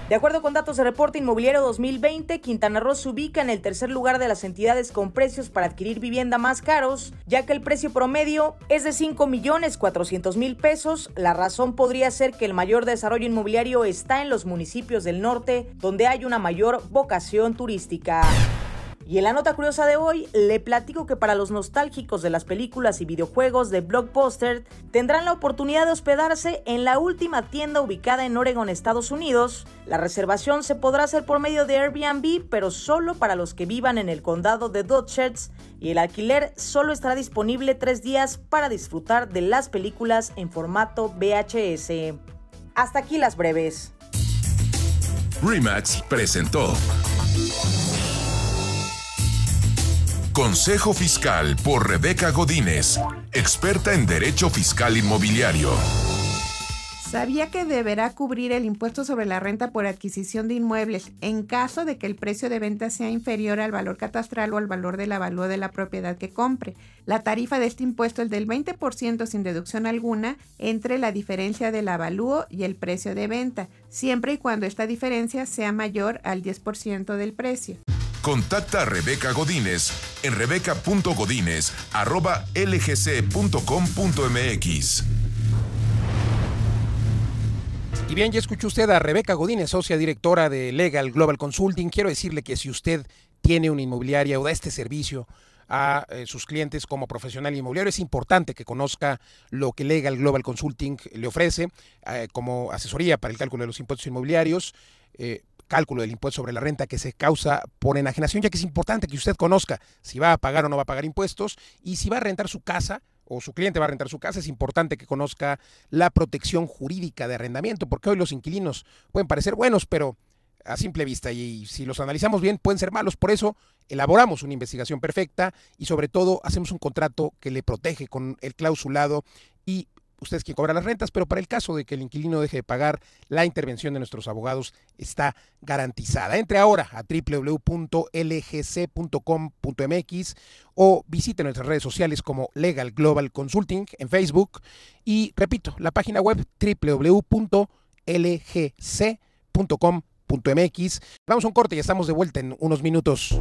De acuerdo con datos de reporte inmobiliario 2020, Quintana Roo se ubica en el tercer lugar de las entidades con precios para adquirir vivienda más caros, ya que el precio promedio es de 5 millones 400 mil pesos. La razón podría ser que el mayor desarrollo inmobiliario está en los municipios del norte, donde hay una mayor vocación turística. Y en la nota curiosa de hoy, le platico que para los nostálgicos de las películas y videojuegos de Blockbuster tendrán la oportunidad de hospedarse en la última tienda ubicada en Oregon, Estados Unidos. La reservación se podrá hacer por medio de Airbnb, pero solo para los que vivan en el condado de Dutchess y el alquiler solo estará disponible tres días para disfrutar de las películas en formato VHS. Hasta aquí las breves. Remax presentó. Consejo Fiscal por Rebeca Godínez, experta en Derecho Fiscal Inmobiliario. ¿Sabía que deberá cubrir el impuesto sobre la renta por adquisición de inmuebles en caso de que el precio de venta sea inferior al valor catastral o al valor del avalúo de la propiedad que compre? La tarifa de este impuesto es del 20% sin deducción alguna entre la diferencia del avalúo y el precio de venta, siempre y cuando esta diferencia sea mayor al 10% del precio. Contacta a Rebeca Godínez en rebeca.godínez.lgc.com.mx. Y bien, ya escuchó usted a Rebeca Godínez, socia directora de Legal Global Consulting. Quiero decirle que si usted tiene una inmobiliaria o da este servicio a eh, sus clientes como profesional inmobiliario, es importante que conozca lo que Legal Global Consulting le ofrece eh, como asesoría para el cálculo de los impuestos inmobiliarios. Eh, cálculo del impuesto sobre la renta que se causa por enajenación, ya que es importante que usted conozca si va a pagar o no va a pagar impuestos y si va a rentar su casa o su cliente va a rentar su casa, es importante que conozca la protección jurídica de arrendamiento, porque hoy los inquilinos pueden parecer buenos, pero a simple vista y si los analizamos bien pueden ser malos. Por eso elaboramos una investigación perfecta y sobre todo hacemos un contrato que le protege con el clausulado y ustedes quien cobra las rentas, pero para el caso de que el inquilino deje de pagar, la intervención de nuestros abogados está garantizada. Entre ahora a www.lgc.com.mx o visite nuestras redes sociales como Legal Global Consulting en Facebook y repito, la página web www.lgc.com.mx. Vamos a un corte y estamos de vuelta en unos minutos.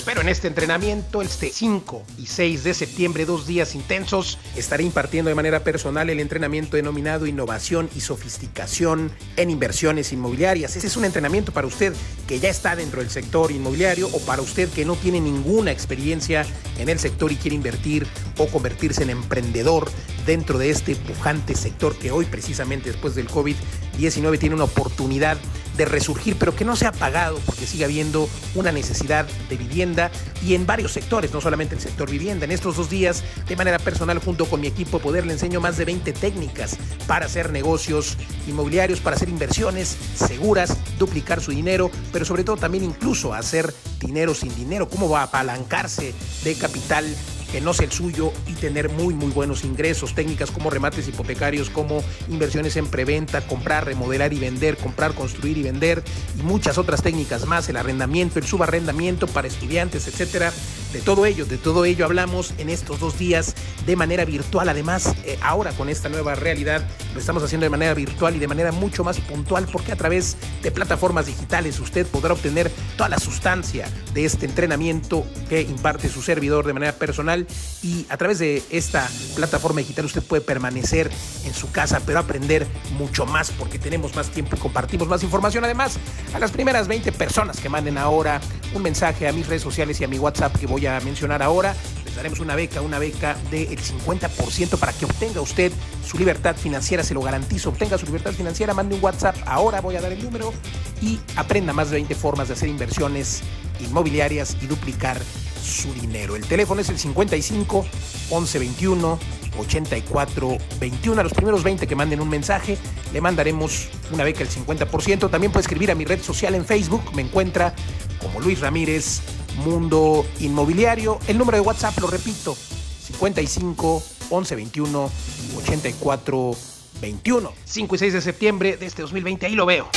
Espero en este entrenamiento, este 5 y 6 de septiembre, dos días intensos, estaré impartiendo de manera personal el entrenamiento denominado Innovación y Sofisticación en Inversiones Inmobiliarias. Este es un entrenamiento para usted que ya está dentro del sector inmobiliario o para usted que no tiene ninguna experiencia en el sector y quiere invertir o convertirse en emprendedor dentro de este pujante sector que hoy precisamente después del COVID-19 tiene una oportunidad de resurgir, pero que no se ha pagado porque sigue habiendo una necesidad de vivienda y en varios sectores, no solamente el sector vivienda. En estos dos días, de manera personal, junto con mi equipo Poder, le enseño más de 20 técnicas para hacer negocios inmobiliarios, para hacer inversiones seguras, duplicar su dinero, pero sobre todo también incluso hacer dinero sin dinero, cómo va a apalancarse de capital que no sea el suyo y tener muy muy buenos ingresos, técnicas como remates hipotecarios, como inversiones en preventa, comprar, remodelar y vender, comprar, construir y vender y muchas otras técnicas más, el arrendamiento, el subarrendamiento para estudiantes, etcétera. De todo ello, de todo ello hablamos en estos dos días de manera virtual. Además, eh, ahora con esta nueva realidad lo estamos haciendo de manera virtual y de manera mucho más puntual porque a través de plataformas digitales usted podrá obtener toda la sustancia de este entrenamiento que imparte su servidor de manera personal y a través de esta plataforma digital usted puede permanecer en su casa pero aprender mucho más porque tenemos más tiempo y compartimos más información. Además, a las primeras 20 personas que manden ahora un mensaje a mis redes sociales y a mi WhatsApp que voy a mencionar ahora. Les daremos una beca, una beca del 50% para que obtenga usted su libertad financiera, se lo garantizo, obtenga su libertad financiera, mande un WhatsApp, ahora voy a dar el número y aprenda más de 20 formas de hacer inversiones inmobiliarias y duplicar su dinero. El teléfono es el 55 11 21 84 21. A los primeros 20 que manden un mensaje, le mandaremos una beca del 50%. También puede escribir a mi red social en Facebook, me encuentra como Luis Ramírez Mundo Inmobiliario. El número de WhatsApp, lo repito, 55 11 21 84 21. 5 y 6 de septiembre de este 2020, ahí lo veo.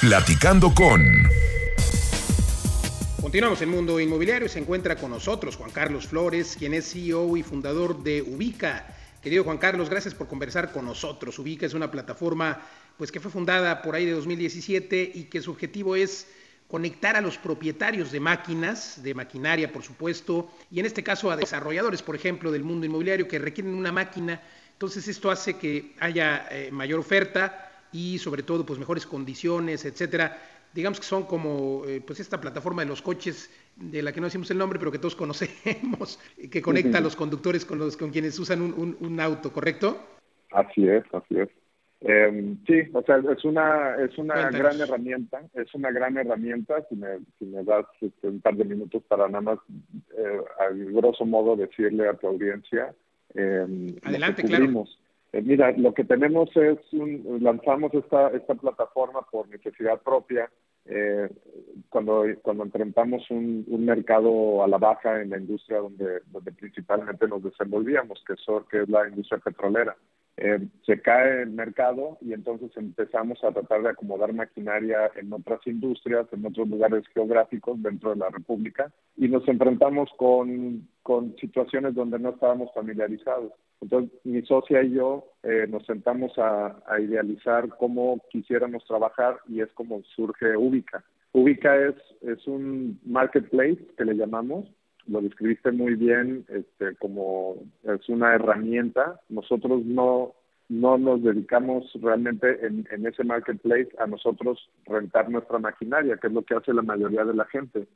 Platicando con... Continuamos en Mundo Inmobiliario se encuentra con nosotros Juan Carlos Flores, quien es CEO y fundador de Ubica. Querido Juan Carlos, gracias por conversar con nosotros. Ubica es una plataforma pues que fue fundada por ahí de 2017 y que su objetivo es conectar a los propietarios de máquinas, de maquinaria por supuesto, y en este caso a desarrolladores, por ejemplo, del mundo inmobiliario que requieren una máquina. Entonces esto hace que haya eh, mayor oferta y sobre todo pues mejores condiciones, etcétera. Digamos que son como eh, pues esta plataforma de los coches de la que no decimos el nombre, pero que todos conocemos, que conecta a los conductores con los con quienes usan un auto, ¿correcto? Así es, así es. Eh, sí, o sea, es una es una gran herramienta, es una gran herramienta. Si me, si me das este, un par de minutos para nada más, eh, al grosso modo, decirle a tu audiencia. Eh, Adelante, claro. Eh, mira, lo que tenemos es, un, lanzamos esta, esta plataforma por necesidad propia. Eh, cuando, cuando enfrentamos un, un, mercado a la baja en la industria donde, donde principalmente nos desenvolvíamos, que, es que es la industria petrolera. Eh, se cae el mercado y entonces empezamos a tratar de acomodar maquinaria en otras industrias, en otros lugares geográficos dentro de la República y nos enfrentamos con, con situaciones donde no estábamos familiarizados. Entonces mi socia y yo eh, nos sentamos a, a, idealizar cómo quisiéramos trabajar y es como surge Ubica. Ubica es, es un marketplace que le llamamos lo describiste muy bien, este, como es una herramienta. Nosotros no, no nos dedicamos realmente en, ese marketplace a nosotros rentar nuestra maquinaria, que es lo que hace la mayoría de la gente.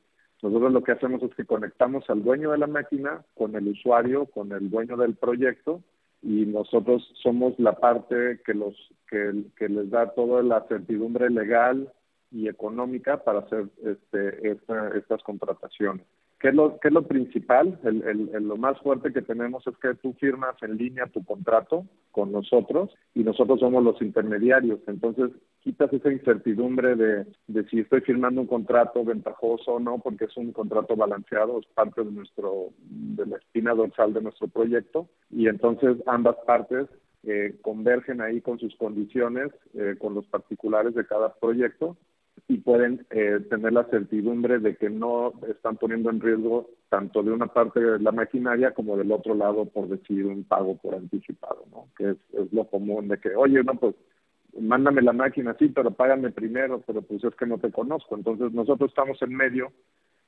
Nosotros lo que hacemos es que conectamos al dueño de la máquina con el usuario, con el dueño del proyecto y nosotros somos la parte que los que, que les da toda la certidumbre legal y económica para hacer este, esta, estas contrataciones. ¿Qué es lo, qué es lo principal? El, el, lo más fuerte que tenemos es que tú firmas en línea tu contrato con nosotros y nosotros somos los intermediarios. Entonces, quitas esa incertidumbre de, de si estoy firmando un contrato ventajoso o no, porque es un contrato balanceado, es parte de, nuestro, de la espina dorsal de nuestro proyecto. Y entonces ambas partes eh, convergen ahí con sus condiciones, eh, con los particulares de cada proyecto y pueden eh, tener la certidumbre de que no están poniendo en riesgo tanto de una parte de la maquinaria como del otro lado por decidir un pago por anticipado, ¿no? Que es, es lo común de que, oye, no, pues mándame la máquina, sí, pero págame primero, pero pues es que no te conozco. Entonces nosotros estamos en medio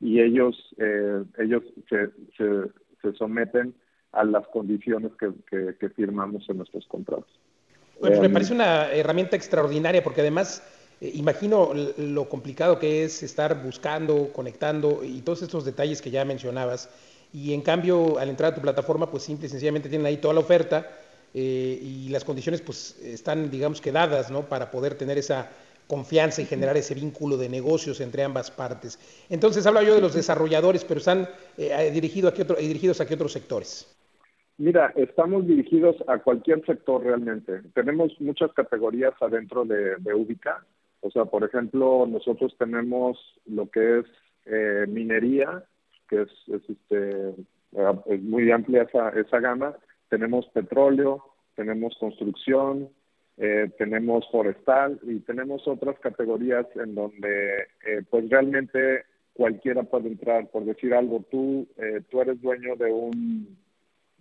y ellos, eh, ellos se, se, se, someten a las condiciones que, que, que firmamos en nuestros contratos. Bueno, me em, parece una herramienta extraordinaria porque además eh, imagino lo complicado que es estar buscando, conectando y todos estos detalles que ya mencionabas. Y en cambio, al entrar a tu plataforma, pues simple y sencillamente tienen ahí toda la oferta eh, y las condiciones pues están, digamos que dadas, ¿no? Para poder tener esa confianza y generar ese vínculo de negocios entre ambas partes. Entonces, hablo yo de los desarrolladores, pero están eh, dirigidos, a qué otro, dirigidos a qué otros sectores. Mira, estamos dirigidos a cualquier sector realmente. Tenemos muchas categorías adentro de, de Ubica o sea, por ejemplo, nosotros tenemos lo que es eh, minería, que es, este, eh, es muy amplia esa, esa gama. Tenemos petróleo, tenemos construcción, eh, tenemos forestal y tenemos otras categorías en donde pues realmente cualquiera puede entrar. Por decir algo, tú, tú eres dueño de un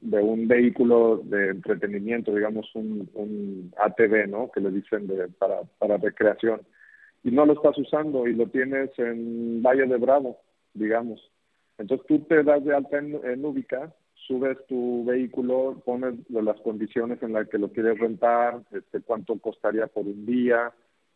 de un vehículo de entretenimiento, digamos un, un ATV, ¿no? Que le dicen de, para, para recreación y no lo estás usando y lo tienes en Valle de Bravo, digamos. Entonces tú te das de alta en, en Ubica, subes tu vehículo, pones las condiciones en las que lo quieres rentar, este, cuánto costaría por un día,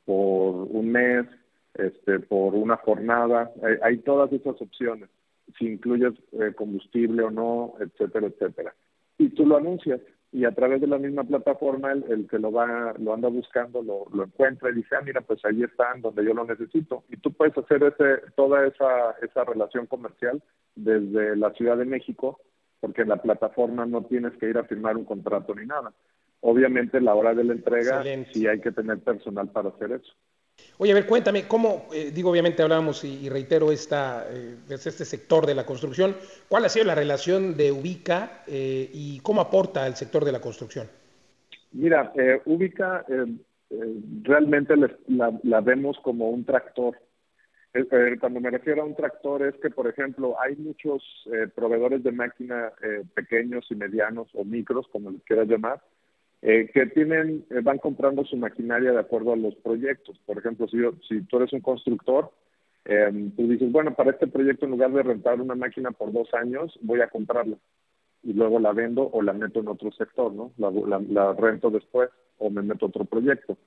por un mes, este, por una jornada. Hay, hay todas esas opciones, si incluyes eh, combustible o no, etcétera, etcétera. Y tú lo anuncias y a través de la misma plataforma el, que lo va lo anda buscando lo, lo, encuentra y dice ah mira pues ahí están donde yo lo necesito y tú puedes hacer ese toda esa esa relación comercial desde la Ciudad de México porque en la plataforma no tienes que ir a firmar un contrato ni nada. Obviamente la hora de la entrega sí hay que tener personal para hacer eso Oye, a ver, cuéntame, ¿cómo, eh, digo, obviamente hablamos y, reitero esta, eh, este sector de la construcción, ¿cuál ha sido la relación de Ubica eh, y cómo aporta al sector de la construcción? Mira, Ubica realmente la, vemos como un tractor. cuando me refiero a un tractor es que, por ejemplo, hay muchos proveedores de máquina pequeños y medianos o micros, como les quieras llamar, eh, que tienen, eh, van comprando su maquinaria de acuerdo a los proyectos. Por ejemplo, si, si tú eres un constructor, eh, tú dices, bueno, para este proyecto en lugar de rentar una máquina por dos años, voy a comprarla y luego la vendo o la meto en otro sector, ¿no? La, la, rento después o me meto a otro proyecto.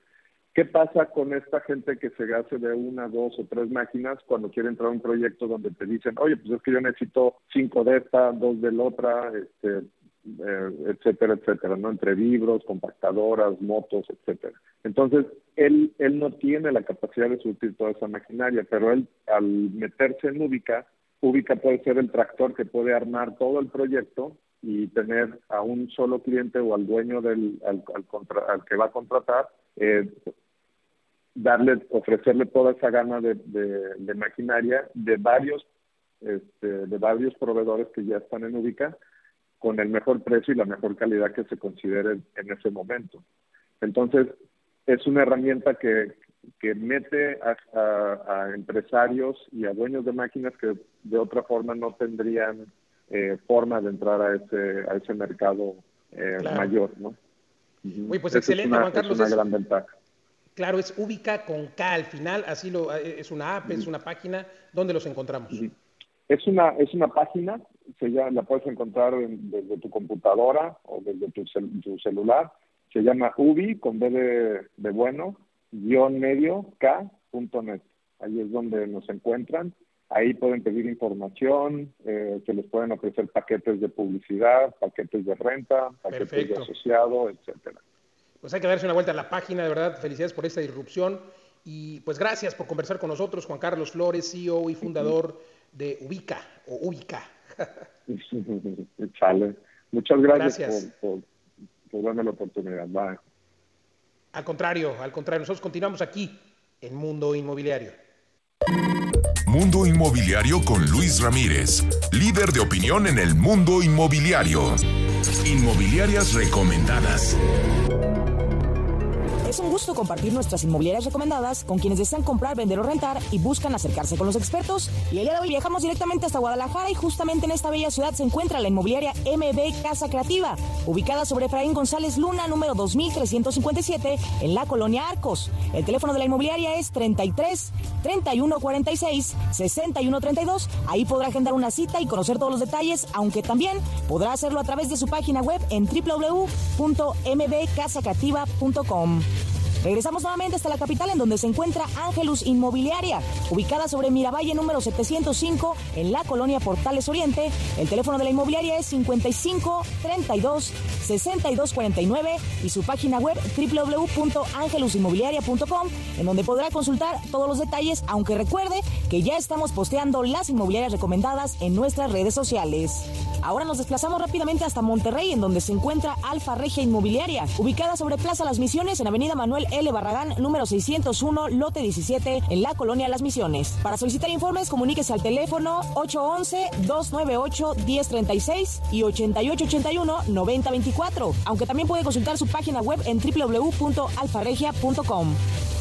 ¿Qué pasa con esta gente que se hace de una, dos o tres máquinas cuando quiere entrar a un proyecto donde te dicen, oye, pues es que yo necesito cinco de esta, dos de la otra, este, eh, etcétera, etcétera, ¿no? Entre libros, compactadoras, motos, etcétera. Entonces, él, él no tiene la capacidad de surtir toda esa maquinaria, pero él, al meterse en Ubica, Ubica puede ser el tractor que puede armar todo el proyecto y tener a un solo cliente o al dueño del, al, al, que va a contratar, eh, darle, ofrecerle toda esa gama de, de, de maquinaria de varios, este, de varios proveedores que ya están en Ubica con el mejor precio y la mejor calidad que se considere en ese momento. Entonces, es una herramienta que, que mete a, empresarios y a dueños de máquinas que de otra forma no tendrían eh, forma de entrar a ese, a ese mercado eh, mayor, ¿no? Uy, pues excelente, Juan Carlos. Es una gran ventaja. Claro, es Ubica con K al final, así lo, es una app, es una página, ¿dónde los encontramos? Es una, es una página, se llama, la puedes encontrar desde tu computadora o desde tu, celular. Se llama ubi, con B de, bueno, guion medio, k.net. Ahí es donde nos encuentran. Ahí pueden pedir información, eh, se les pueden ofrecer paquetes de publicidad, paquetes de renta, paquetes de asociado, etcétera. Pues hay que darse una vuelta a la página, de verdad, felicidades por esta disrupción y pues gracias por conversar con nosotros, Juan Carlos Flores, CEO y fundador de Ubica o Ubica. Chale. Muchas gracias, Por, por, darme la oportunidad. Bye. Al contrario, al contrario, nosotros continuamos aquí en Mundo Inmobiliario. Mundo Inmobiliario con Luis Ramírez, líder de opinión en el mundo inmobiliario. Inmobiliarias recomendadas. Es un gusto compartir nuestras inmobiliarias recomendadas con quienes desean comprar, vender o rentar y buscan acercarse con los expertos. Y el día de hoy viajamos directamente hasta Guadalajara y justamente en esta bella ciudad se encuentra la inmobiliaria MB Casa Creativa, ubicada sobre Efraín González Luna, número 2357, en la colonia Arcos. El teléfono de la inmobiliaria es 33 31 46 61 32. Ahí podrá agendar una cita y conocer todos los detalles, aunque también podrá hacerlo a través de su página web en www.mbcasacreativa.com. Regresamos nuevamente hasta la capital en donde se encuentra Ángelus Inmobiliaria, ubicada sobre Miravalle número 705 en la colonia Portales Oriente. El teléfono de la inmobiliaria es 55 32 62 49 y su página web www.angelusinmobiliaria.com en donde podrá consultar todos los detalles, aunque recuerde que ya estamos posteando las inmobiliarias recomendadas en nuestras redes sociales. Ahora nos desplazamos rápidamente hasta Monterrey, en donde se encuentra Alfa Regia Inmobiliaria, ubicada sobre Plaza Las Misiones en Avenida Manuel L. Barragán, número 601, lote 17, en la colonia Las Misiones. Para solicitar informes, comuníquese al teléfono 811-298-1036 y 8881-9024, aunque también puede consultar su página web en www.alfaregia.com.